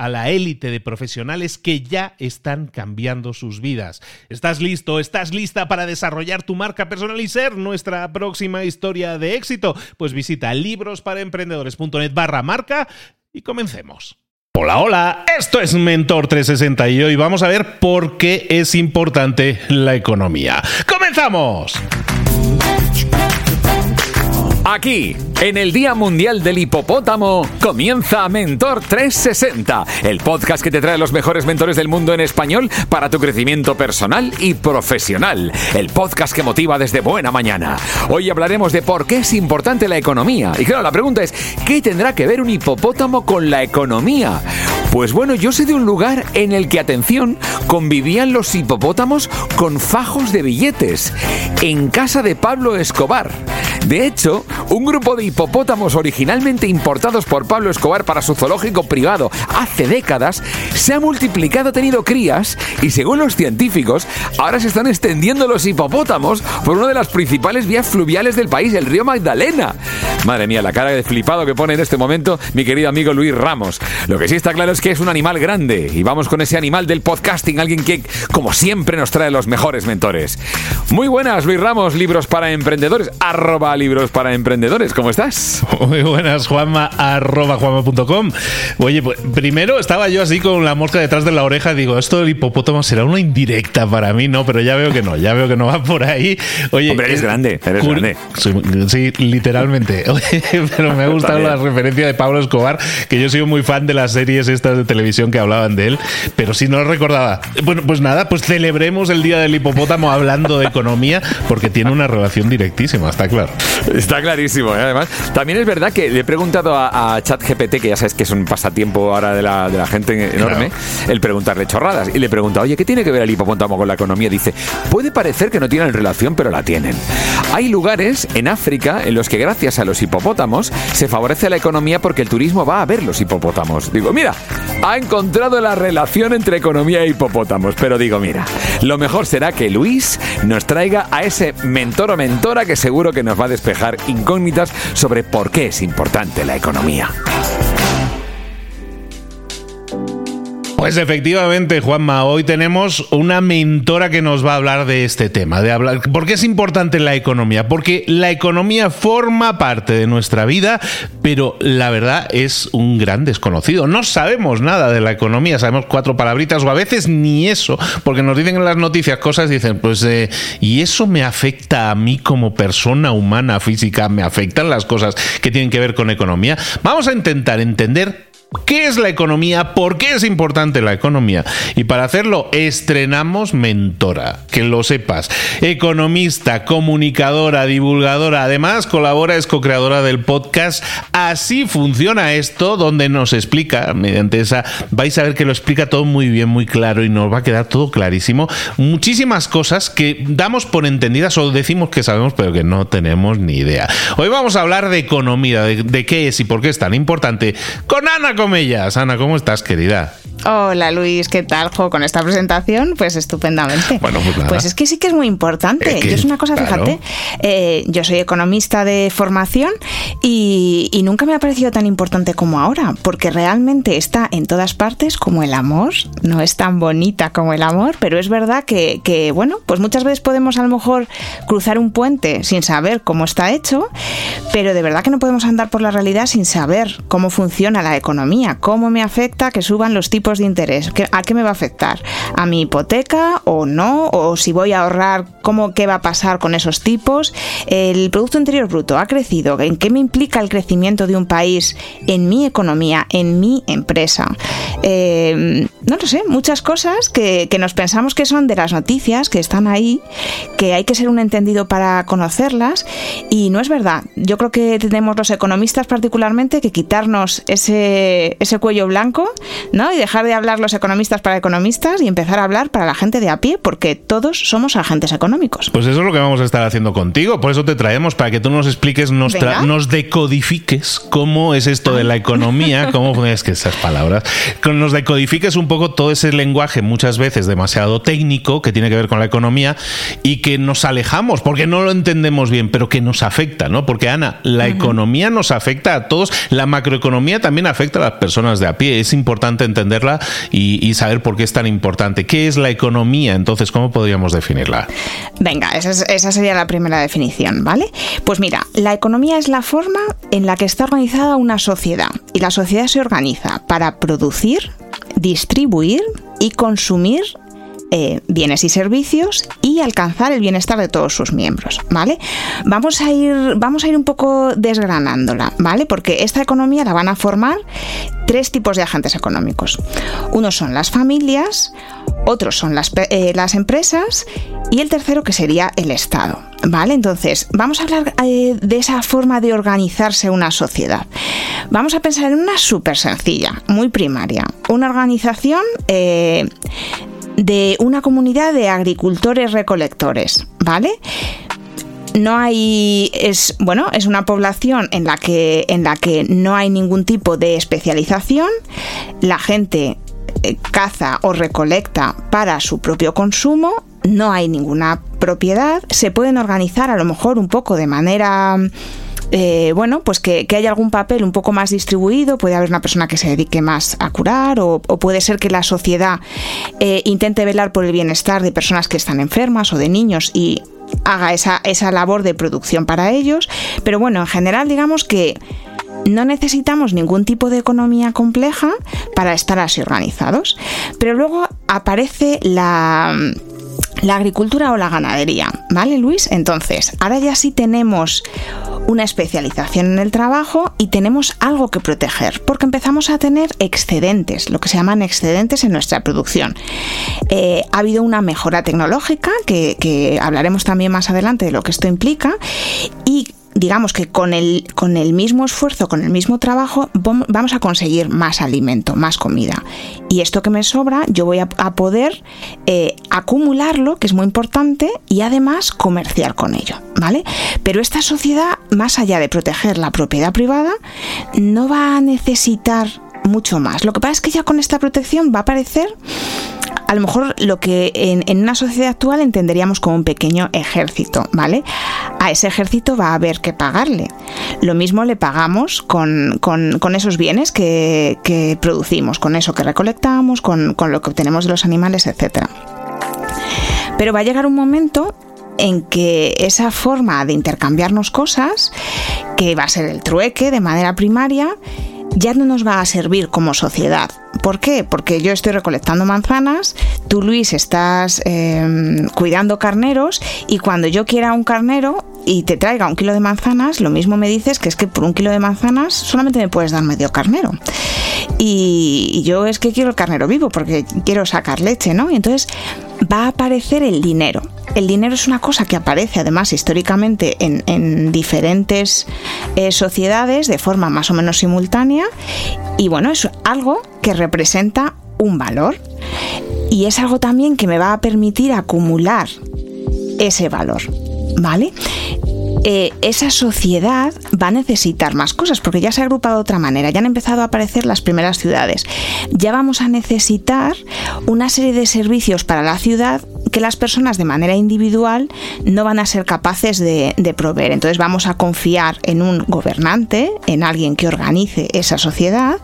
a la élite de profesionales que ya están cambiando sus vidas. ¿Estás listo? ¿Estás lista para desarrollar tu marca personal y ser nuestra próxima historia de éxito? Pues visita librosparaemprendedores.net barra marca y comencemos. Hola, hola, esto es Mentor 360 y hoy vamos a ver por qué es importante la economía. ¡Comenzamos! Aquí, en el Día Mundial del Hipopótamo, comienza Mentor 360, el podcast que te trae los mejores mentores del mundo en español para tu crecimiento personal y profesional. El podcast que motiva desde buena mañana. Hoy hablaremos de por qué es importante la economía. Y claro, la pregunta es, ¿qué tendrá que ver un hipopótamo con la economía? Pues bueno, yo sé de un lugar en el que, atención, convivían los hipopótamos con fajos de billetes, en casa de Pablo Escobar. De hecho, un grupo de hipopótamos originalmente importados por Pablo Escobar para su zoológico privado hace décadas se ha multiplicado, ha tenido crías y según los científicos, ahora se están extendiendo los hipopótamos por una de las principales vías fluviales del país, el río Magdalena. Madre mía, la cara de flipado que pone en este momento mi querido amigo Luis Ramos. Lo que sí está claro es que es un animal grande y vamos con ese animal del podcasting, alguien que como siempre nos trae los mejores mentores. Muy buenas, Luis Ramos, libros para emprendedores, libros para emprendedores, ¿cómo estás? Muy buenas, Juanma, arroba juanma.com. Oye, pues primero estaba yo así con la mosca detrás de la oreja, digo, esto del hipopótamo será una indirecta para mí, no, pero ya veo que no, ya veo que no va por ahí. Oye, Hombre, eres grande, eres grande. Sí, literalmente. pero me ha gustado la referencia de Pablo Escobar, que yo soy muy fan de las series estas de televisión que hablaban de él, pero si no lo recordaba. Bueno, pues nada, pues celebremos el Día del Hipopótamo hablando de economía, porque tiene una relación directísima, está claro. Está clarísimo, ¿eh? además. También es verdad que le he preguntado a, ChatGPT, que ya sabes que es un pasatiempo ahora de la, de la gente enorme, el preguntarle chorradas. Y le he preguntado, oye, ¿qué tiene que ver el hipopótamo con la economía? Dice, puede parecer que no tienen relación, pero la tienen. Hay lugares en África en los que gracias a los hipopótamos se favorece la economía porque el turismo va a ver los hipopótamos. Digo, mira, ha encontrado la relación entre economía e hipopótamos. Pero digo, mira, lo mejor será que Luis nos traiga a ese mentor o mentora que seguro que nos va a despejar incógnitas sobre por qué es importante la economía. Pues efectivamente, Juanma, hoy tenemos una mentora que nos va a hablar de este tema, de hablar por qué es importante la economía, porque la economía forma parte de nuestra vida, pero la verdad es un gran desconocido. No sabemos nada de la economía, sabemos cuatro palabritas o a veces ni eso, porque nos dicen en las noticias cosas y dicen, pues, eh, y eso me afecta a mí como persona humana, física, me afectan las cosas que tienen que ver con economía. Vamos a intentar entender ¿Qué es la economía? ¿Por qué es importante la economía? Y para hacerlo, estrenamos Mentora, que lo sepas. Economista, comunicadora, divulgadora, además colabora, es co-creadora del podcast Así funciona esto, donde nos explica, mediante esa, vais a ver que lo explica todo muy bien, muy claro y nos va a quedar todo clarísimo. Muchísimas cosas que damos por entendidas o decimos que sabemos, pero que no tenemos ni idea. Hoy vamos a hablar de economía, de, de qué es y por qué es tan importante, con Ana Comellas. Ana, ¿cómo estás, querida? Hola Luis, ¿qué tal? Jo, con esta presentación, pues estupendamente. Bueno, pues, nada. pues es que sí que es muy importante. Es que, yo es una cosa, claro. fíjate, eh, yo soy economista de formación y, y nunca me ha parecido tan importante como ahora, porque realmente está en todas partes como el amor. No es tan bonita como el amor, pero es verdad que, que, bueno, pues muchas veces podemos a lo mejor cruzar un puente sin saber cómo está hecho, pero de verdad que no podemos andar por la realidad sin saber cómo funciona la economía, cómo me afecta que suban los tipos de interés, ¿Qué- ¿a qué me va a afectar? ¿A mi hipoteca o no? ¿O si voy a ahorrar, cómo qué va a pasar con esos tipos? ¿El Producto Interior Bruto ha crecido? ¿En qué me implica el crecimiento de un país en mi economía, en mi empresa? Eh, no lo sé, muchas cosas que, que nos pensamos que son de las noticias, que están ahí, que hay que ser un entendido para conocerlas y no es verdad. Yo creo que tenemos los economistas particularmente que quitarnos ese, ese cuello blanco ¿no? y dejar de hablar los economistas para economistas y empezar a hablar para la gente de a pie porque todos somos agentes económicos. Pues eso es lo que vamos a estar haciendo contigo. Por eso te traemos, para que tú nos expliques, nos, tra- nos decodifiques cómo es esto de la economía, cómo es que esas palabras, nos decodifiques un poco todo ese lenguaje muchas veces demasiado técnico que tiene que ver con la economía y que nos alejamos porque no lo entendemos bien, pero que nos afecta, ¿no? Porque Ana, la economía nos afecta a todos, la macroeconomía también afecta a las personas de a pie. Es importante entenderla y, saber por qué es tan importante. ¿Qué es la economía? Entonces, ¿cómo podríamos definirla? Venga, esa, es- esa sería la primera definición, ¿vale? Pues mira, la economía es la forma en la que está organizada una sociedad y la sociedad se organiza para producir, distribuir y consumir eh, bienes y servicios y alcanzar el bienestar de todos sus miembros, ¿vale? Vamos a ir, vamos a ir un poco desgranándola, ¿vale? Porque esta economía la van a formar tres tipos de agentes económicos. Unos son las familias, otros son las, eh, las empresas y el tercero que sería el Estado. ¿Vale? Entonces, vamos a hablar eh, de esa forma de organizarse una sociedad. Vamos a pensar en una súper sencilla, muy primaria. Una organización de una comunidad de agricultores recolectores, ¿vale? no hay es bueno es una población en la que en la que no hay ningún tipo de especialización. La gente eh, caza o recolecta para su propio consumo. No hay ninguna propiedad. Se pueden organizar a lo mejor un poco de manera eh, bueno, pues que, que haya algún papel un poco más distribuido, puede haber una persona que se dedique más a curar o, puede ser que la sociedad eh, intente velar por el bienestar de personas que están enfermas o de niños y haga esa, esa labor de producción para ellos. Pero bueno, en general digamos que no necesitamos ningún tipo de economía compleja para estar así organizados. Pero luego aparece la la agricultura o la ganadería, ¿vale Luis? Entonces, ahora ya sí tenemos una especialización en el trabajo y tenemos algo que proteger, porque empezamos a tener excedentes, lo que se llaman excedentes en nuestra producción. Eh, ha habido una mejora tecnológica, que, que hablaremos también más adelante de lo que esto implica, y digamos que con el, con el mismo esfuerzo, con el mismo trabajo, vam- vamos a conseguir más alimento, más comida. Y esto que me sobra, yo voy a, a poder eh, acumularlo, que es muy importante, y además comerciar con ello, ¿vale? Pero esta sociedad, más allá de proteger la propiedad privada, no va a necesitar mucho más. Lo que pasa es que ya con esta protección va a aparecer a lo mejor lo que en, una sociedad actual entenderíamos como un pequeño ejército, ¿vale? A ese ejército va a haber que pagarle. Lo mismo le pagamos con, esos bienes que, que, producimos, con eso que recolectamos, con, con lo que obtenemos de los animales, etc. Pero va a llegar un momento en que esa forma de intercambiarnos cosas, que va a ser el trueque de manera primaria, ya no nos va a servir como sociedad. ¿Por qué? Porque yo estoy recolectando manzanas, tú Luis estás eh, cuidando carneros y cuando yo quiera un carnero y te traiga un kilo de manzanas, lo mismo me dices que es que por un kilo de manzanas solamente me puedes dar medio carnero. Y, yo es que quiero el carnero vivo porque quiero sacar leche, ¿no? Y entonces va a aparecer el dinero. El dinero es una cosa que aparece además históricamente en, diferentes eh, sociedades de forma más o menos simultánea y bueno, es algo que representa un valor y es algo también que me va a permitir acumular ese valor, ¿vale? Eh, esa sociedad va a necesitar más cosas porque ya se ha agrupado de otra manera, ya han empezado a aparecer las primeras ciudades. Ya vamos a necesitar una serie de servicios para la ciudad que las personas de manera individual no van a ser capaces de, de, proveer. Entonces vamos a confiar en un gobernante, en alguien que organice esa sociedad.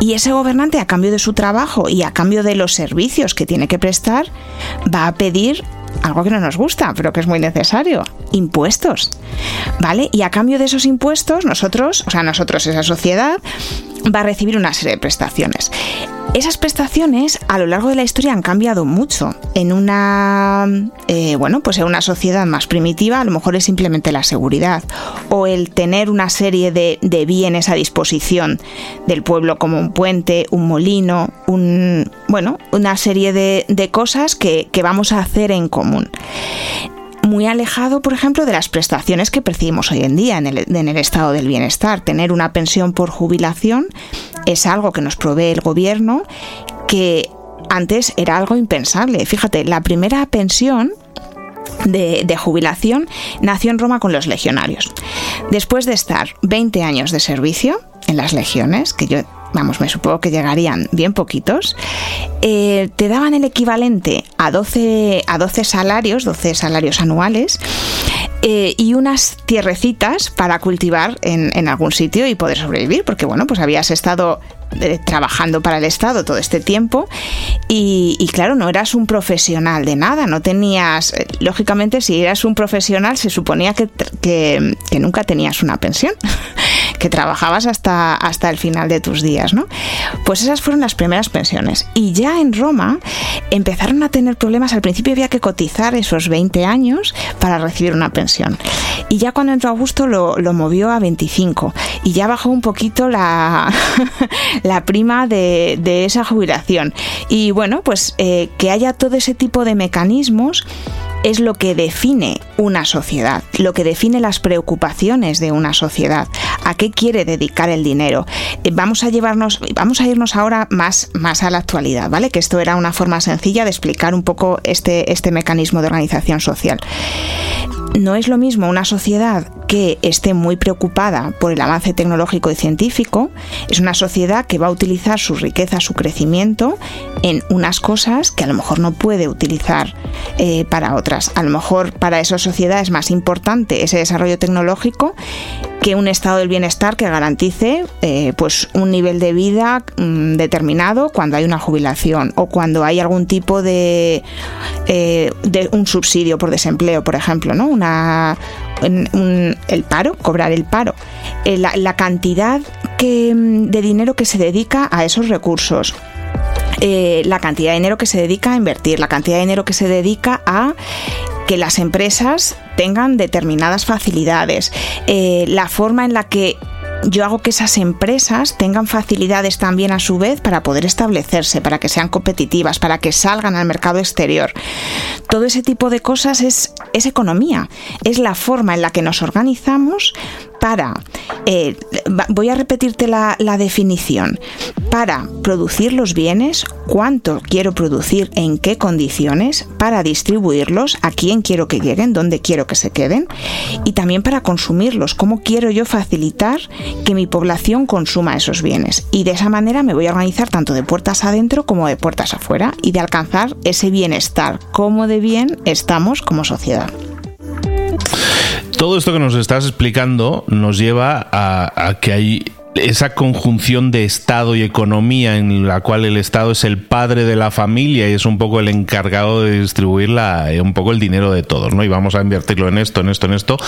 Y ese gobernante, a cambio de su trabajo y a cambio de los servicios que tiene que prestar, va a pedir algo que no nos gusta, pero que es muy necesario, impuestos. ¿Vale? Y a cambio de esos impuestos, nosotros, o sea, nosotros, esa sociedad, va a recibir una serie de prestaciones. Esas prestaciones a lo largo de la historia han cambiado mucho. En una, eh, bueno, pues en una sociedad más primitiva a lo mejor es simplemente la seguridad o el tener una serie de, bienes a disposición del pueblo como un puente, un molino, un, bueno, una serie de, cosas que, que vamos a hacer en común muy alejado, por ejemplo, de las prestaciones que percibimos hoy en día en el, en el, estado del bienestar. Tener una pensión por jubilación es algo que nos provee el gobierno que antes era algo impensable. Fíjate, la primera pensión de, jubilación nació en Roma con los legionarios. Después de estar 20 años de servicio en las legiones, que yo vamos, me supongo que llegarían bien poquitos, eh, te daban el equivalente a 12, a 12 salarios, 12 salarios anuales, eh, y unas tierrecitas para cultivar en, en, algún sitio y poder sobrevivir, porque bueno, pues habías estado eh, trabajando para el Estado todo este tiempo y, claro, no eras un profesional de nada, no tenías, eh, lógicamente si eras un profesional se suponía que, que, nunca tenías una pensión, que trabajabas hasta, hasta el final de tus días, ¿no? Pues esas fueron las primeras pensiones y ya en Roma empezaron a tener problemas, al principio había que cotizar esos 20 años para recibir una pensión y ya cuando entró Augusto lo, lo movió a 25 y ya bajó un poquito la la prima de, esa jubilación. Y bueno, pues eh, que haya todo ese tipo de mecanismos es lo que define una sociedad, lo que define las preocupaciones de una sociedad, a qué quiere dedicar el dinero. Eh, vamos a llevarnos, vamos a irnos ahora más, más a la actualidad, ¿vale? Que esto era una forma sencilla de explicar un poco este, este mecanismo de organización social. No es lo mismo una sociedad que esté muy preocupada por el avance tecnológico y científico, es una sociedad que va a utilizar su riqueza, su crecimiento en unas cosas que a lo mejor no puede utilizar eh, para otras. A lo mejor para esa sociedad es más importante ese desarrollo tecnológico que un estado del bienestar que garantice eh, pues un nivel de vida mm, determinado cuando hay una jubilación o cuando hay algún tipo de, eh, de un subsidio por desempleo, por ejemplo, ¿no? Una, el paro, cobrar el paro, eh, la, cantidad mm, de dinero que se dedica a esos recursos. La cantidad de dinero que se dedica a invertir, la cantidad de dinero que se dedica a que las empresas tengan determinadas facilidades, eh, la forma en la que yo hago que esas empresas tengan facilidades también a su vez para poder establecerse, para que sean competitivas, para que salgan al mercado exterior. Todo ese tipo de cosas es economía, es la forma en la que nos organizamos para, eh, voy a repetirte la, definición, para producir los bienes, cuánto quiero producir, en qué condiciones, para distribuirlos, a quién quiero que lleguen, dónde quiero que se queden, y también para consumirlos, cómo quiero yo facilitar que mi población consuma esos bienes. Y de esa manera me voy a organizar tanto de puertas adentro como de puertas afuera y de alcanzar ese bienestar, cómo de bien estamos como sociedad todo esto que nos estás explicando nos lleva a, que hay esa conjunción de Estado y economía en la cual el Estado es el padre de la familia y es un poco el encargado de distribuir la, eh, un poco el dinero de todos, ¿no? Y vamos a invertirlo en esto, en esto, en esto.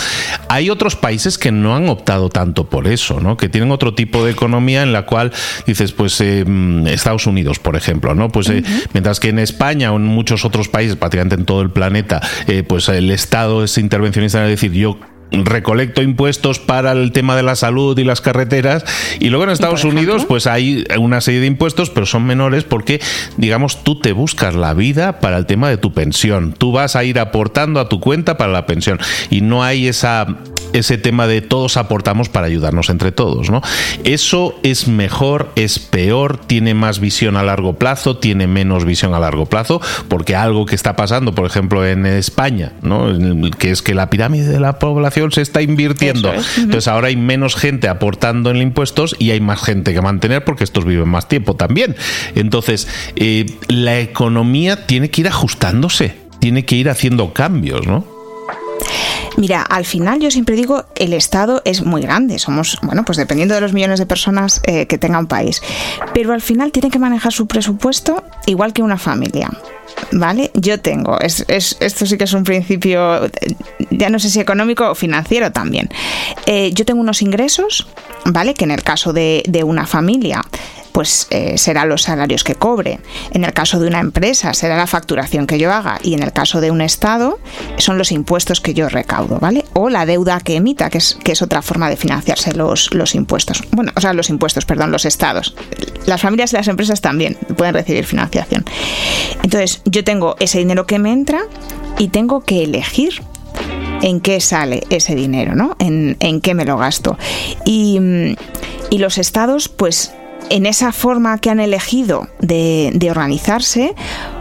Hay otros países que no han optado tanto por eso, ¿no? Que tienen otro tipo de economía en la cual dices, pues eh, mm, Estados Unidos, por ejemplo, ¿no? Pues eh, mientras que en España o en muchos otros países, prácticamente en todo el planeta, pues el Estado es intervencionista en decir, yo recolecto impuestos para el tema de la salud y las carreteras y luego en Estados Unidos pues hay una serie de impuestos pero son menores porque digamos tú te buscas la vida para el tema de tu pensión. Tú vas a ir aportando a tu cuenta para la pensión. Y no hay esa ese tema de todos aportamos para ayudarnos entre todos, ¿no? Eso es mejor, es peor, tiene más visión a largo plazo, tiene menos visión a largo plazo, porque algo que está pasando, por ejemplo, en España, ¿no? Que es que la pirámide de la población se está invirtiendo. Entonces ahora hay menos gente aportando en impuestos y hay más gente que mantener porque estos viven más tiempo también. Entonces, eh, la economía tiene que ir ajustándose, tiene que ir haciendo cambios, ¿no? Mira, al final yo siempre digo, el Estado es muy grande, somos, bueno, pues dependiendo de los millones de personas eh, que tenga un país, pero al final tiene que manejar su presupuesto igual que una familia. ¿Vale? Yo tengo, es, esto sí que es un principio, ya no sé si económico o financiero también. Eh, yo tengo unos ingresos, ¿vale? Que en el caso de, de una familia pues eh, será los salarios que cobre. En el caso de una empresa será la facturación que yo haga y en el caso de un Estado son los impuestos que yo recaudo, ¿vale? O la deuda que emita, que es, que es otra forma de financiarse los, los impuestos. Bueno, o sea, los impuestos, perdón, los Estados. Las familias y las empresas también pueden recibir financiación. Entonces, yo tengo ese dinero que me entra y tengo que elegir en qué sale ese dinero, ¿no? En, en qué me lo gasto. Y, y los estados, pues en esa forma que han elegido de, organizarse,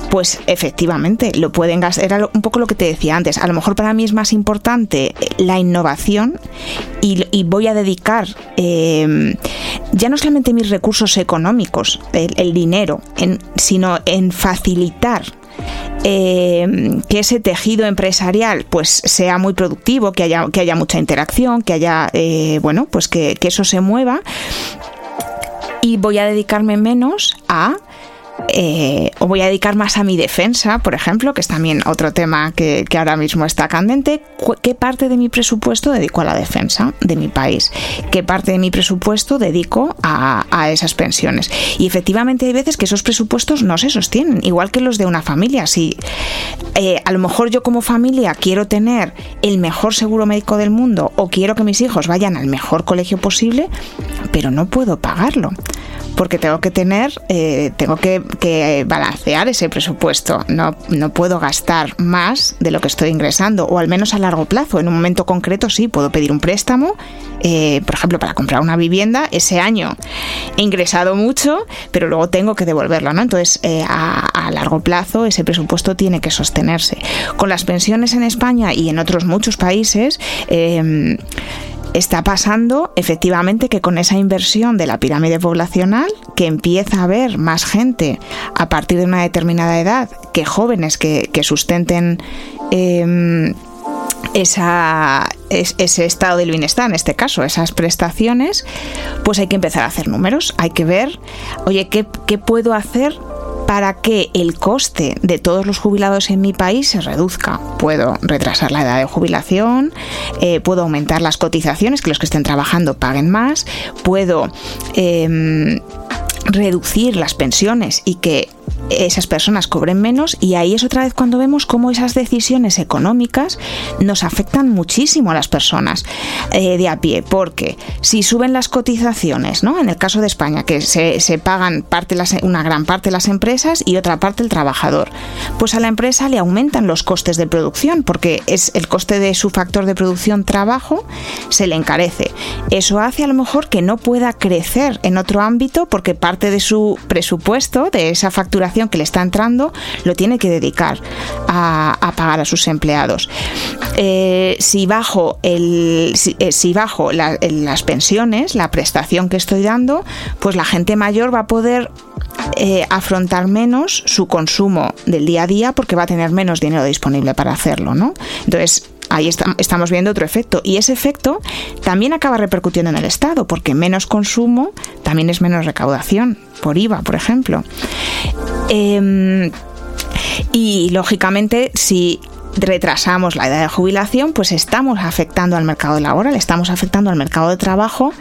pues efectivamente lo pueden gastar. Era un poco lo que te decía antes. A lo mejor para mí es más importante la innovación y, voy a dedicar eh, ya no solamente mis recursos económicos, el, dinero, sino en facilitar eh, que ese tejido empresarial pues sea muy productivo, que haya, que haya mucha interacción, que haya, eh, bueno, pues que, eso se mueva y voy a dedicarme menos a eh, o voy a dedicar más a mi defensa, por ejemplo, que es también otro tema que, ahora mismo está candente. ¿Qué parte de mi presupuesto dedico a la defensa de mi país? ¿Qué parte de mi presupuesto dedico a, esas pensiones? Y efectivamente hay veces que esos presupuestos no se sostienen, igual que los de una familia. Si eh, a lo mejor yo como familia quiero tener el mejor seguro médico del mundo o quiero que mis hijos vayan al mejor colegio posible, pero no puedo pagarlo porque tengo que tener, eh, tengo que, balancear ese presupuesto. No, no puedo gastar más de lo que estoy ingresando, o al menos a largo plazo. En un momento concreto sí, puedo pedir un préstamo, eh, por ejemplo, para comprar una vivienda. Ese año he ingresado mucho, pero luego tengo que devolverlo, ¿no? Entonces, eh, a, a, largo plazo ese presupuesto tiene que sostenerse. Con las pensiones en España y en otros muchos países, está pasando efectivamente que con esa inversión de la pirámide poblacional, que empieza a haber más gente a partir de una determinada edad que jóvenes que, sustenten em, ese estado del bienestar, en este caso, esas prestaciones, pues hay que empezar a hacer números, hay que ver, oye, ¿qué, qué puedo hacer para que el coste de todos los jubilados en mi país se reduzca. Puedo retrasar la edad de jubilación, eh, puedo aumentar las cotizaciones, que los que estén trabajando paguen más, puedo em, reducir las pensiones y que esas personas cobren menos y ahí es otra vez cuando vemos cómo esas decisiones económicas nos afectan muchísimo a las personas eh, de a pie, porque si suben las cotizaciones, ¿no? En el caso de España, que se, pagan parte las, una gran parte las empresas y otra parte el trabajador, pues a la empresa le aumentan los costes de producción, porque es el coste de su factor de producción trabajo se le encarece. Eso hace a lo mejor que no pueda crecer en otro ámbito porque parte de su presupuesto, de esa facturación que le está entrando lo tiene que dedicar a, pagar a sus empleados. Eh, si bajo, el, si, eh, bajo las pensiones, la prestación que estoy dando, pues la gente mayor va a poder eh, afrontar menos su consumo del día a día porque va a tener menos dinero disponible para hacerlo, ¿no? Entonces, ahí estamos viendo otro efecto. Y ese efecto también acaba repercutiendo en el Estado, porque menos consumo también es menos recaudación, por IVA, por ejemplo. Em, y lógicamente, si retrasamos la edad de jubilación, pues estamos afectando al mercado laboral, estamos afectando al mercado de trabajo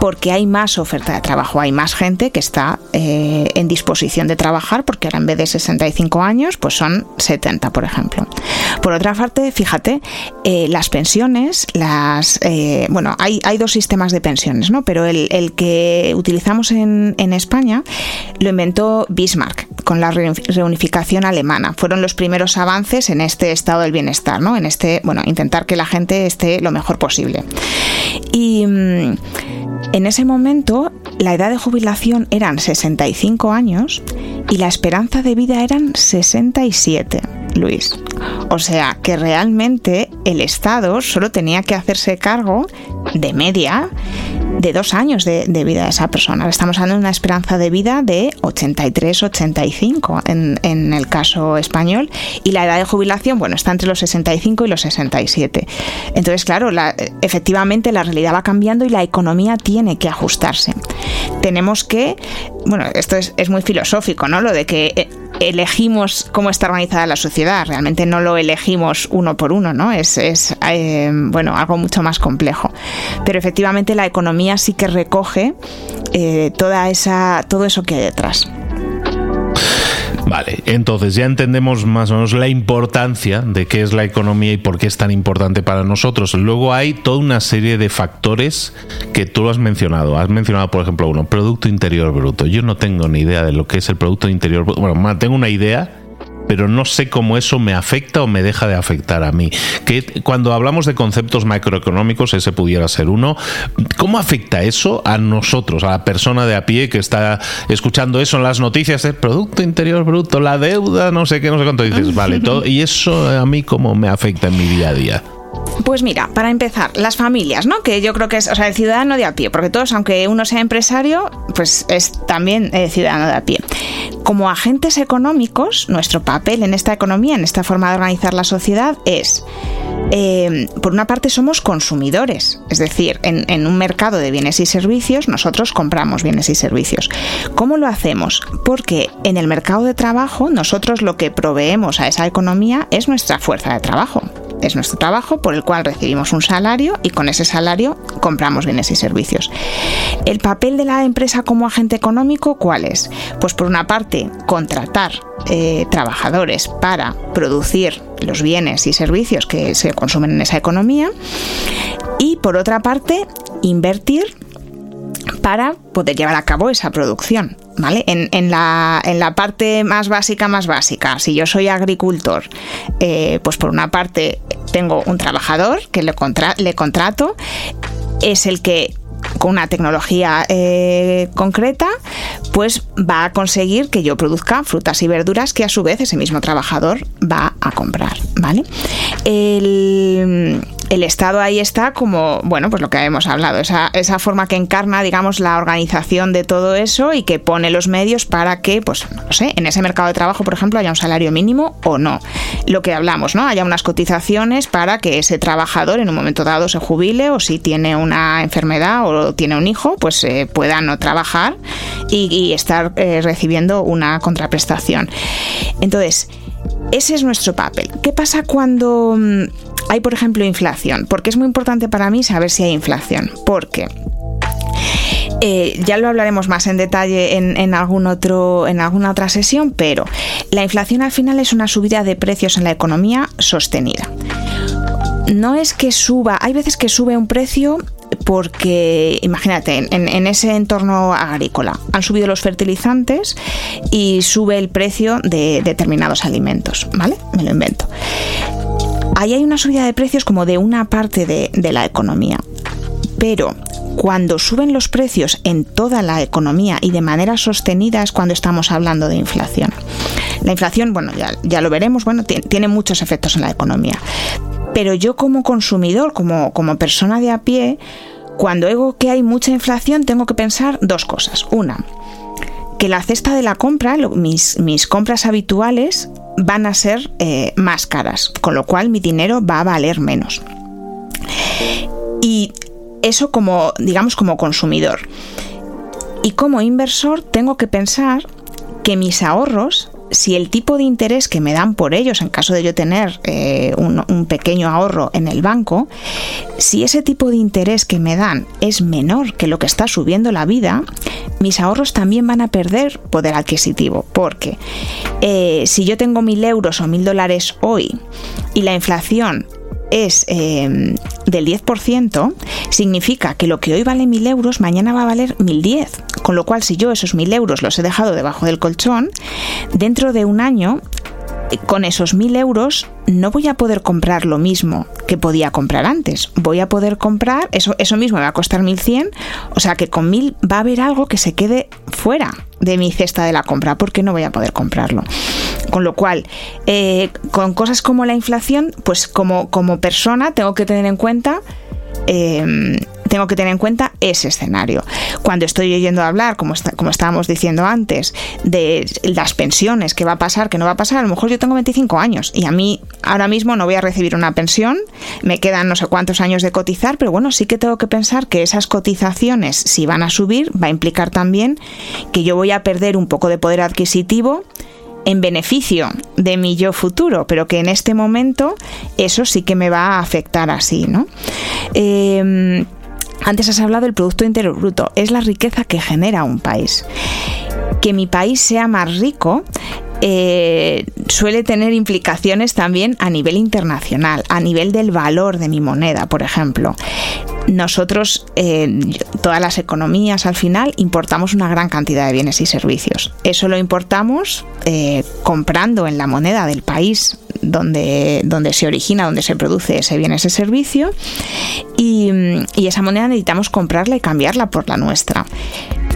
porque hay más oferta de trabajo, hay más gente que está eh, en disposición de trabajar porque ahora en vez de 65 años, pues son 70, por ejemplo. Por otra parte, fíjate, eh, las pensiones, las eh, bueno, hay, dos sistemas de pensiones, ¿no? Pero el, el que utilizamos en, en España lo inventó Bismarck con la reunificación alemana. Fueron los primeros avances en este estado del bienestar, ¿no? En este, bueno, intentar que la gente esté lo mejor posible. Y mm, en ese momento la edad de jubilación eran 65 años y la esperanza de vida eran 67. Luis. O sea que realmente el Estado solo tenía que hacerse cargo de media de dos años de, vida de esa persona. Estamos hablando de una esperanza de vida de 83-85 en, en el caso español y la edad de jubilación, bueno, está entre los 65 y los 67. Entonces, claro, efectivamente la realidad va cambiando y la economía tiene que ajustarse. Tenemos que, bueno, esto es, es muy filosófico, ¿no? Lo de que eh, elegimos cómo está organizada la sociedad, realmente no lo elegimos uno por uno, ¿no? Es, es eh, bueno, algo mucho más complejo. Pero efectivamente la economía sí que recoge eh, toda esa, todo eso que hay detrás. Vale, entonces ya entendemos más o menos la importancia de qué es la economía y por qué es tan importante para nosotros. Luego hay toda una serie de factores que tú has mencionado. Has mencionado, por ejemplo, uno, Producto Interior Bruto. Yo no tengo ni idea de lo que es el Producto Interior Bruto. Bueno, tengo una idea, pero no sé cómo eso me afecta o me deja de afectar a mí. Que cuando hablamos de conceptos macroeconómicos, ese pudiera ser uno, ¿cómo afecta eso a nosotros, a la persona de a pie que está escuchando eso en las noticias, el Producto Interior Bruto, la deuda, no sé qué, no sé cuánto dices, vale, todo, y eso a mí cómo me afecta en mi día a día? Pues mira, para empezar, las familias, ¿no? Que yo creo que es, o sea, el ciudadano de a pie, porque todos, aunque uno sea empresario, pues es también eh, ciudadano de a pie. Como agentes económicos, nuestro papel en esta economía, en esta forma de organizar la sociedad, es, eh, por una parte, somos consumidores, es decir, en, en un mercado de bienes y servicios, nosotros compramos bienes y servicios. ¿Cómo lo hacemos? Porque en el mercado de trabajo, nosotros lo que proveemos a esa economía es nuestra fuerza de trabajo es nuestro trabajo por el cual recibimos un salario y con ese salario compramos bienes y servicios. El papel de la empresa como agente económico, ¿cuál es? Pues por una parte, contratar eh, trabajadores para producir los bienes y servicios que se consumen en esa economía y por otra parte, invertir para poder llevar a cabo esa producción. ¿Vale? En, la, en la parte más básica, más básica, si yo soy agricultor, eh, pues por una parte tengo un trabajador que le, le contrato, es el que con una tecnología eh, concreta, pues va a conseguir que yo produzca frutas y verduras que a su vez ese mismo trabajador va a comprar, ¿vale? El Estado ahí está como, bueno, pues lo que hemos hablado, esa, esa forma que encarna, digamos, la organización de todo eso y que pone los medios para que, pues, no sé, en ese mercado de trabajo, por ejemplo, haya un salario mínimo o no. Lo que hablamos, ¿no? Haya unas cotizaciones para que ese trabajador en un momento dado se jubile o si tiene una enfermedad o tiene un hijo, pues eh, pueda no trabajar y, estar eh, recibiendo una contraprestación. Entonces, ese es nuestro papel. ¿Qué pasa cuando mm, hay, por ejemplo, inflación? Porque es muy importante para mí saber si hay inflación. Porque eh, ya lo hablaremos más en detalle en, algún otro, en alguna otra sesión, pero la inflación al final es una subida de precios en la economía sostenida. No es que suba, hay veces que sube un precio porque imagínate, en, ese entorno agrícola han subido los fertilizantes y sube el precio de determinados alimentos, ¿vale? Me lo invento. Ahí hay una subida de precios como de una parte de, la economía, pero cuando suben los precios en toda la economía y de manera sostenida es cuando estamos hablando de inflación. La inflación, bueno, ya, lo veremos, bueno, tiene muchos efectos en la economía. Pero yo como consumidor, como persona de a pie, cuando digo que hay mucha inflación tengo que pensar dos cosas. Una, que la cesta de la compra, mis, mis compras habituales, van a ser eh, más caras, con lo cual mi dinero va a valer menos. Y eso como, digamos, como consumidor. Y como inversor tengo que pensar que mis ahorros si el tipo de interés que me dan por ellos, en caso de yo tener eh, un, pequeño ahorro en el banco, si ese tipo de interés que me dan es menor que lo que está subiendo la vida, mis ahorros también van a perder poder adquisitivo. Porque eh, si yo tengo mil euros o mil dólares hoy y la inflación es em, del 10%, significa que lo que hoy vale 1.000 euros, mañana va a valer 1.010. Con lo cual, si yo esos 1.000 euros los he dejado debajo del colchón, dentro de un año con esos mil euros no voy a poder comprar lo mismo que podía comprar antes. Voy a poder comprar, eso, eso mismo me va a costar 1100, o sea que con mil va a haber algo que se quede fuera de mi cesta de la compra porque no voy a poder comprarlo. Con lo cual, eh, con cosas como la inflación, pues como, como persona tengo que tener en cuenta eh, tengo que tener en cuenta ese escenario. Cuando estoy oyendo hablar, como, como estábamos diciendo antes, de las pensiones, qué va a pasar, qué no va a pasar, a lo mejor yo tengo 25 años y a mí ahora mismo no voy a recibir una pensión, me quedan no sé cuántos años de cotizar, pero bueno, sí que tengo que pensar que esas cotizaciones, si van a subir, va a implicar también que yo voy a perder un poco de poder adquisitivo en beneficio de mi yo futuro, pero que en este momento eso sí que me va a afectar así, ¿no? Eh, antes has hablado del Producto Interior Bruto, es la riqueza que genera un país. Que mi país sea más rico eh, suele tener implicaciones también a nivel internacional, a nivel del valor de mi moneda, por ejemplo. Nosotros, eh, todas las economías al final, importamos una gran cantidad de bienes y servicios. Eso lo importamos eh, comprando en la moneda del país donde, donde se origina, donde se produce ese bien, ese servicio, y, y esa moneda necesitamos comprarla y cambiarla por la nuestra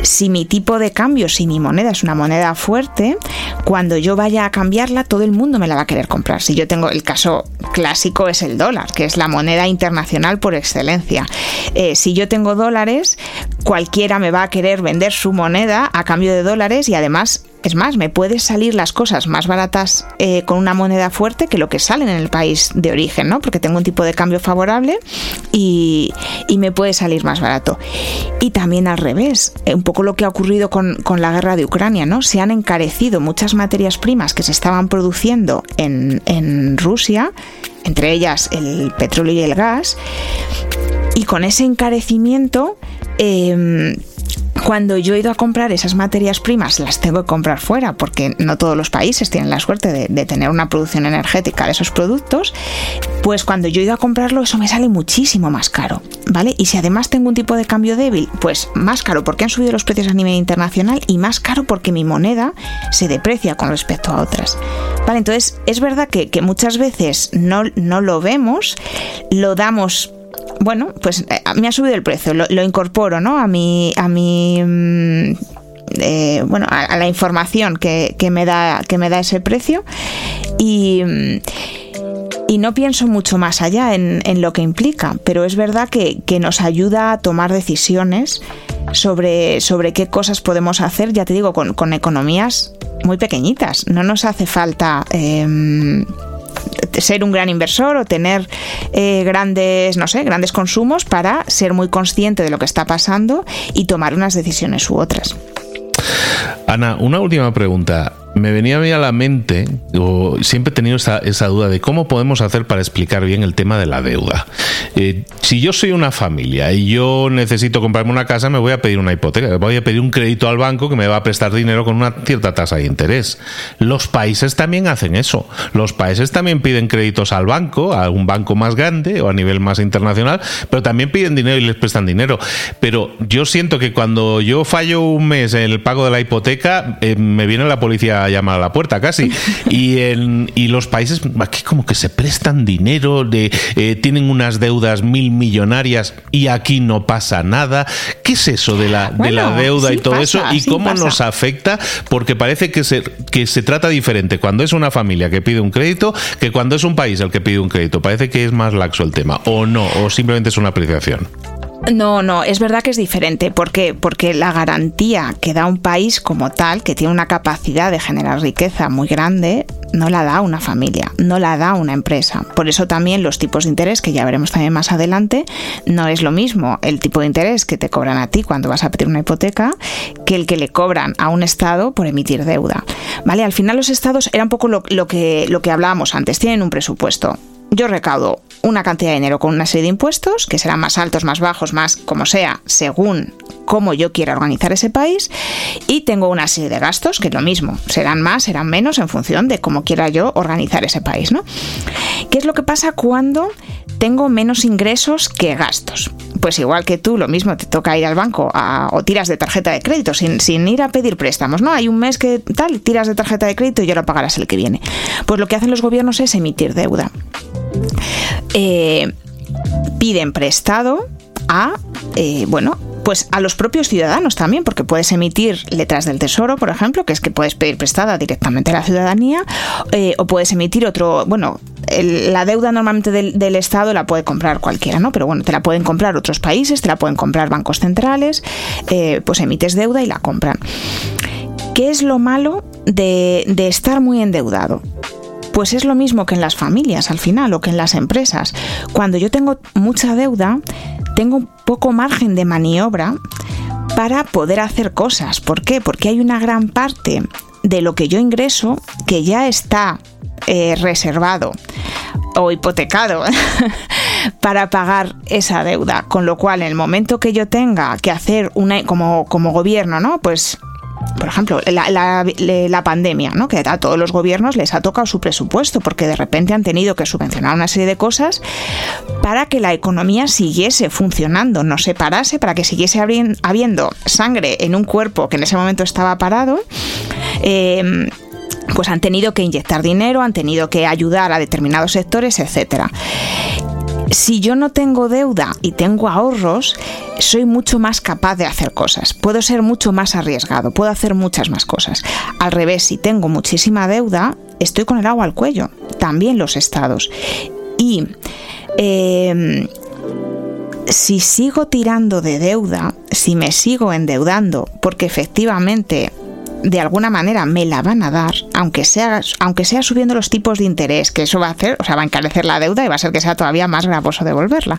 si mi tipo de cambio, si mi moneda es una moneda fuerte, cuando yo vaya a cambiarla, todo el mundo me la va a querer comprar. Si yo tengo el caso clásico es el dólar, que es la moneda internacional por excelencia. Eh, si yo tengo dólares, cualquiera me va a querer vender su moneda a cambio de dólares y además es más, me puede salir las cosas más baratas eh, con una moneda fuerte que lo que salen en el país de origen, ¿no? Porque tengo un tipo de cambio favorable y, me puede salir más barato. Y también al revés, eh, un poco lo que ha ocurrido con, la guerra de Ucrania, ¿no? Se han encarecido muchas materias primas que se estaban produciendo en, en Rusia, entre ellas el petróleo y el gas, y con ese encarecimiento... Eh, cuando yo he ido a comprar esas materias primas, las tengo que comprar fuera, porque no todos los países tienen la suerte de, tener una producción energética de esos productos, pues cuando yo he ido a comprarlo, eso me sale muchísimo más caro, ¿vale? Y si además tengo un tipo de cambio débil, pues más caro porque han subido los precios a nivel internacional y más caro porque mi moneda se deprecia con respecto a otras. Vale, entonces es verdad que, muchas veces no, no lo vemos, lo damos bueno, pues eh, me ha subido el precio, lo, incorporo, ¿no? A mi, a mi mm, eh, bueno, a, la información que, me da, que me da ese precio y, mm, y no pienso mucho más allá en, lo que implica, pero es verdad que, nos ayuda a tomar decisiones sobre, sobre qué cosas podemos hacer, ya te digo, con, con economías muy pequeñitas. No nos hace falta... Em, ser un gran inversor o tener eh, grandes, no sé, grandes consumos para ser muy consciente de lo que está pasando y tomar unas decisiones u otras. Ana, una última pregunta me venía a mí a la mente, o siempre he tenido esa, duda de cómo podemos hacer para explicar bien el tema de la deuda. Eh, si yo soy una familia y yo necesito comprarme una casa, me voy a pedir una hipoteca, voy a pedir un crédito al banco que me va a prestar dinero con una cierta tasa de interés. Los países también hacen eso. Los países también piden créditos al banco, a un banco más grande o a nivel más internacional, pero también piden dinero y les prestan dinero. Pero yo siento que cuando yo fallo un mes en el pago de la hipoteca, eh, me viene la policía llamar a la puerta casi. Y, en, y los países aquí como que se prestan dinero, de, eh, tienen unas deudas mil millonarias y aquí no pasa nada. ¿Qué es eso de la, de la deuda y todo eso? ¿Y cómo nos afecta? Porque parece que se, que se trata diferente cuando es una familia que pide un crédito que cuando es un país el que pide un crédito. Parece que es más laxo el tema. O no, o simplemente es una apreciación. No, no, es verdad que es diferente. ¿Por qué? Porque la garantía que da un país como tal, que tiene una capacidad de generar riqueza muy grande, no la da una familia, no la da una empresa. Por eso también los tipos de interés, que ya veremos también más adelante, no es lo mismo el tipo de interés que te cobran a ti cuando vas a pedir una hipoteca que el que le cobran a un Estado por emitir deuda. ¿Vale? Al final los Estados era un poco lo, lo que, lo que hablábamos antes, tienen un presupuesto yo recaudo una cantidad de dinero con una serie de impuestos, que serán más altos, más bajos, más como sea, según cómo yo quiera organizar ese país, y tengo una serie de gastos, que es lo mismo, serán más, serán menos en función de cómo quiera yo organizar ese país, ¿no? ¿Qué es lo que pasa cuando tengo menos ingresos que gastos? Pues igual que tú, lo mismo, te toca ir al banco o tiras de tarjeta de crédito sin, sin ir a pedir préstamos, ¿no? Hay un mes que tal, tiras de tarjeta de crédito y ahora pagarás el que viene. Pues lo que hacen los gobiernos es emitir deuda. Eh, piden prestado a, eh, bueno, pues a los propios ciudadanos también, porque puedes emitir letras del tesoro, por ejemplo, que es que puedes pedir prestada directamente a la ciudadanía, eh, o puedes emitir otro, bueno, la deuda normalmente del, Estado la puede comprar cualquiera, ¿no? Pero bueno, te la pueden comprar otros países, te la pueden comprar bancos centrales, pues emites deuda y la compran. ¿Qué es lo malo de, de estar muy endeudado? Pues es lo mismo que en las familias al final o que en las empresas. Cuando yo tengo mucha deuda, tengo poco margen de maniobra para poder hacer cosas. ¿Por qué? Porque hay una gran parte de lo que yo ingreso que ya está eh, reservado o hipotecado para pagar esa deuda. Con lo cual, en el momento que yo tenga que hacer una, como, como gobierno, ¿no? Pues por ejemplo, la, pandemia, ¿no? que a todos los gobiernos les ha tocado su presupuesto porque de repente han tenido que subvencionar una serie de cosas para que la economía siguiese funcionando, no se parase, para que siguiese habiendo sangre en un cuerpo que en ese momento estaba parado. Em, pues han tenido que inyectar dinero, han tenido que ayudar a determinados sectores, etcétera si yo no tengo deuda y tengo ahorros, soy mucho más capaz de hacer cosas. Puedo ser mucho más arriesgado, puedo hacer muchas más cosas. Al revés, si tengo muchísima deuda, estoy con el agua al cuello. También los estados. Y em, si sigo tirando de deuda, si me sigo endeudando, porque efectivamente de alguna manera me la van a dar, aunque sea, aunque sea subiendo los tipos de interés, que eso va a hacer, o sea, va a encarecer la deuda y va a ser que sea todavía más gravoso devolverla.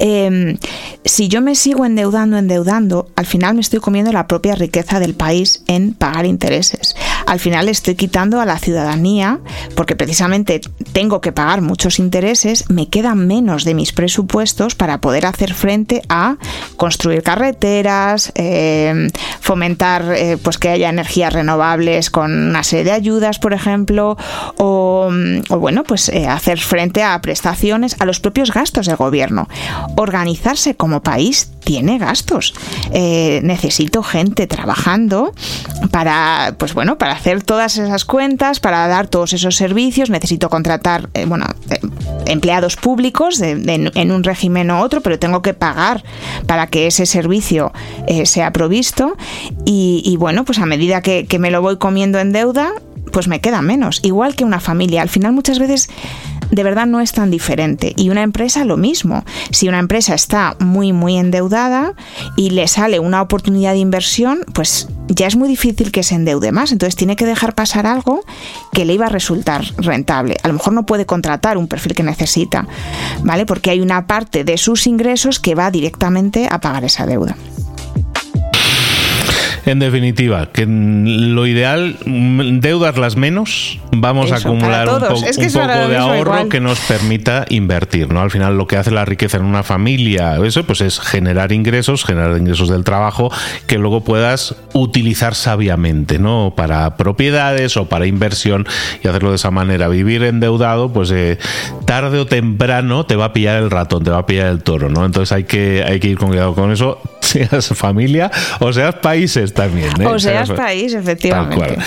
Em, si yo me sigo endeudando, endeudando, al final me estoy comiendo la propia riqueza del país en pagar intereses. Al final estoy quitando a la ciudadanía, porque precisamente tengo que pagar muchos intereses, me quedan menos de mis presupuestos para poder hacer frente a construir carreteras, em, fomentar eh, pues que haya energía renovables con una serie de ayudas, por ejemplo, o, bueno, pues eh, hacer frente a prestaciones, a los propios gastos del gobierno. Organizarse como país tiene gastos. Eh, necesito gente trabajando para, pues bueno, para hacer todas esas cuentas, para dar todos esos servicios. Necesito contratar, eh, bueno, empleados públicos en un régimen u otro, pero tengo que pagar para que ese servicio sea provisto. Y, y bueno, pues a medida que, me lo voy comiendo en deuda, pues me queda menos. Igual que una familia. Al final muchas veces de verdad no es tan diferente. Y una empresa lo mismo. Si una empresa está muy, muy endeudada y le sale una oportunidad de inversión, pues ya es muy difícil que se endeude más. Entonces tiene que dejar pasar algo que le iba a resultar rentable. A lo mejor no puede contratar un perfil que necesita, ¿vale? Porque hay una parte de sus ingresos que va directamente a pagar esa deuda. En definitiva, que lo ideal, deudas las menos, vamos a acumular un, poco de ahorro que nos permita invertir, ¿no? Al final lo que hace la riqueza en una familia, eso pues es generar ingresos, generar ingresos del trabajo que luego puedas utilizar sabiamente, ¿no? Para propiedades o para inversión y hacerlo de esa manera. Vivir endeudado, pues eh, tarde o temprano te va a pillar el ratón, te va a pillar el toro, ¿no? Entonces hay que, hay que ir con cuidado con eso seas familia o seas países también. ¿eh? O seas país, efectivamente.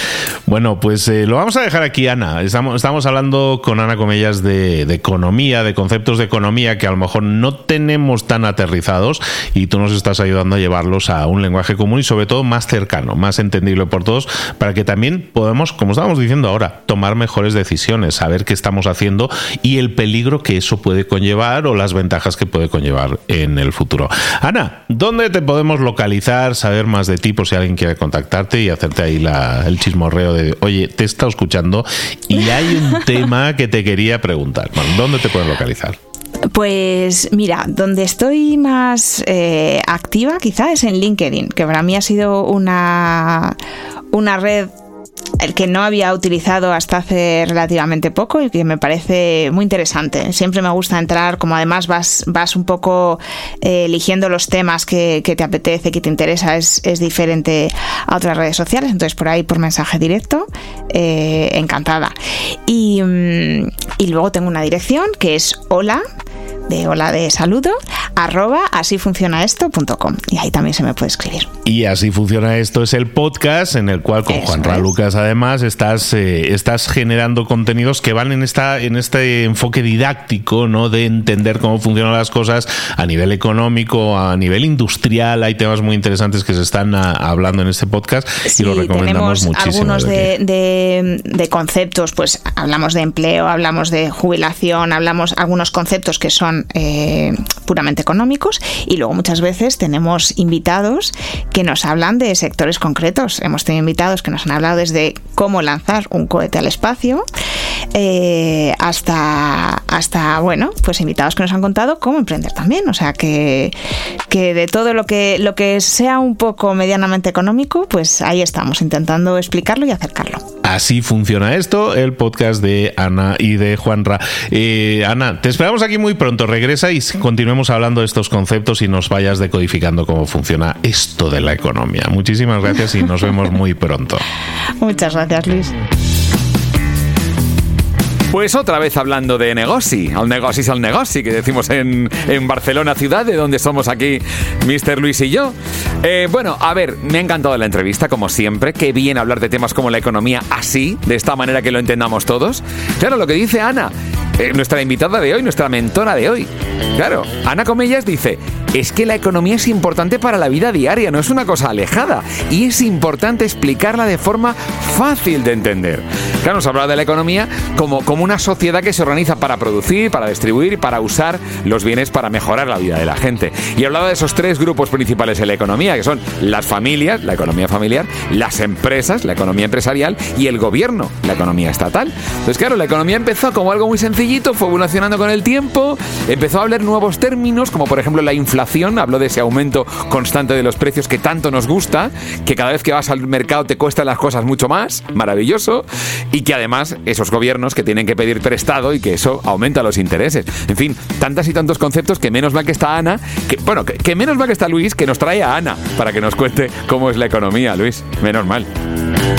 Bueno, pues eh, lo vamos a dejar aquí, Ana. Estamos, estamos hablando con Ana Comellas de, de, economía, de conceptos de economía que a lo mejor no tenemos tan aterrizados y tú nos estás ayudando a llevarlos a un lenguaje común y sobre todo más cercano, más entendible por todos, para que también podamos, como estábamos diciendo ahora, tomar mejores decisiones, saber qué estamos haciendo y el peligro que eso puede conllevar o las ventajas que puede conllevar en el futuro. Ana, ¿dónde te podemos localizar, saber más de ti por si alguien quiere contactarte y hacerte ahí la, el chismorreo de, oye, te he estado escuchando y hay un tema que te quería preguntar? ¿Dónde te pueden localizar? Pues mira, donde estoy más eh, activa quizá es en LinkedIn, que para mí ha sido una, una red el que no había utilizado hasta hace relativamente poco y que me parece muy interesante. Siempre me gusta entrar, como además vas, vas un poco eh, eligiendo los temas que, te apetece, que te interesa, es, diferente a otras redes sociales. Entonces, por ahí, por mensaje directo, eh, encantada. Y, mm, y luego tengo una dirección que es hola de hola de saludo, arroba así funciona esto.com. Y ahí también se me puede escribir. Y así funciona esto es el podcast en el cual con Juan Ra Lucas además estás, eh, estás generando contenidos que van en esta en este enfoque didáctico, ¿no? De entender cómo funcionan las cosas a nivel económico, a nivel industrial. Hay temas muy interesantes que se están ah, hablando en este podcast y lo recomendamos muchísimo. Algunos de, de conceptos, pues hablamos de empleo, hablamos de jubilación, hablamos algunos conceptos que son eh, puramente económicos y luego muchas veces tenemos invitados que nos hablan de sectores concretos. Hemos tenido invitados que nos han hablado desde cómo lanzar un cohete al espacio eh, hasta, hasta, bueno, pues invitados que nos han contado cómo emprender también. O sea que, que de todo lo que, lo que sea un poco medianamente económico, pues ahí estamos intentando explicarlo y acercarlo. Así funciona esto, el podcast de Ana y de Juanra. Eh, Ana, te esperamos aquí muy pronto regresa y continuemos hablando de estos conceptos y nos vayas decodificando cómo funciona esto de la economía. Muchísimas gracias y nos vemos muy pronto. Muchas gracias, Luis. Pues otra vez hablando de negoci, al negoci es al negoci, que decimos en, Barcelona ciudad, de donde somos aquí Mr. Luis y yo. Eh, bueno, a ver, me ha encantado la entrevista, como siempre. Qué bien hablar de temas como la economía así, de esta manera que lo entendamos todos. Claro, lo que dice Ana, eh, nuestra invitada de hoy, nuestra mentora de hoy. Claro, Ana Comellas dice, es que la economía es importante para la vida diaria, no es una cosa alejada. Y es importante explicarla de forma fácil de entender. Claro, nos habla de la economía como, como una sociedad que se organiza para producir, para distribuir para usar los bienes para mejorar la vida de la gente. Y hablaba de esos tres grupos principales en la economía, que son las familias, la economía familiar, las empresas, la economía empresarial y el gobierno, la economía estatal. Entonces, claro, la economía empezó como algo muy sencillito, fue evolucionando con el tiempo, empezó a hablar nuevos términos, como por ejemplo la inflación habló de ese aumento constante de los precios que tanto nos gusta, que cada vez que vas al mercado te cuestan las cosas mucho más, maravilloso, y que además esos gobiernos que tienen que pedir prestado y que eso aumenta los intereses. En fin, tantas y tantos conceptos que menos mal que está Ana, que bueno, que, menos mal que está Luis, que nos trae a Ana para que nos cuente cómo es la economía, Luis. Menos mal.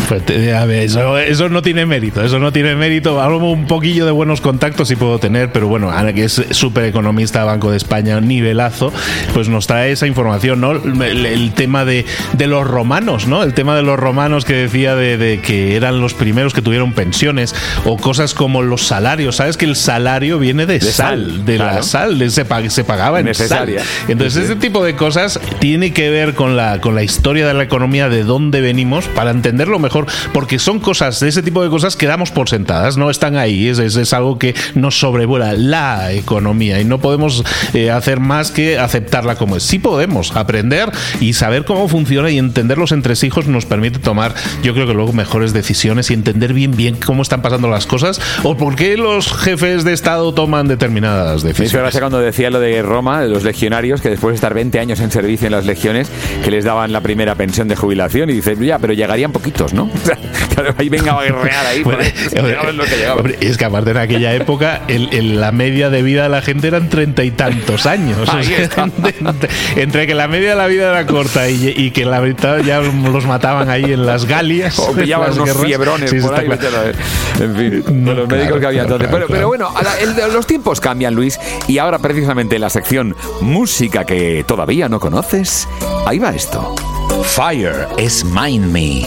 Pues, eso, eso, no tiene mérito, eso no tiene mérito. Hablo un poquillo de buenos contactos sí puedo tener, pero bueno, Ana, que es súper economista, Banco de España, nivelazo, pues nos trae esa información, ¿no? El, tema de, los romanos, ¿no? El tema de los romanos que decía de, que eran los primeros que tuvieron pensiones o cosas como los salarios. Sabes que el salario viene de, sal, de la sal, de, se, se pagaba en Necesaria. sal. Entonces, ese tipo de cosas tiene que ver con la, con la historia de la economía, de dónde venimos, para entenderlo mejor, porque son cosas, ese tipo de cosas que damos por sentadas, no están ahí, es, es, algo que nos sobrevuela la economía y no podemos eh, hacer más que aceptar como es. Sí podemos aprender y saber cómo funciona y entender los entresijos nos permite tomar, yo creo que luego mejores decisiones y entender bien bien cómo están pasando las cosas o por qué los jefes de Estado toman determinadas decisiones. Eso cuando decía lo de Roma, de los legionarios, que después de estar 20 años en servicio en las legiones, que les daban la primera pensión de jubilación y dice, ya, pero llegarían poquitos. Minutos, ¿no? claro, ahí venga a guerrear ahí. Bueno, lo que hombre, es que aparte en aquella época el, la media de vida de la gente eran treinta y tantos años. entre, que la media de la vida era corta y, que la mitad ya los mataban ahí en las Galias. O pillaban unos fiebrones por ahí. En fin, los médicos que había entonces. pero, bueno, los tiempos cambian, Luis, y ahora precisamente en la sección música que todavía no conoces, ahí va esto. Fire is Mind Me.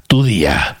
tu día.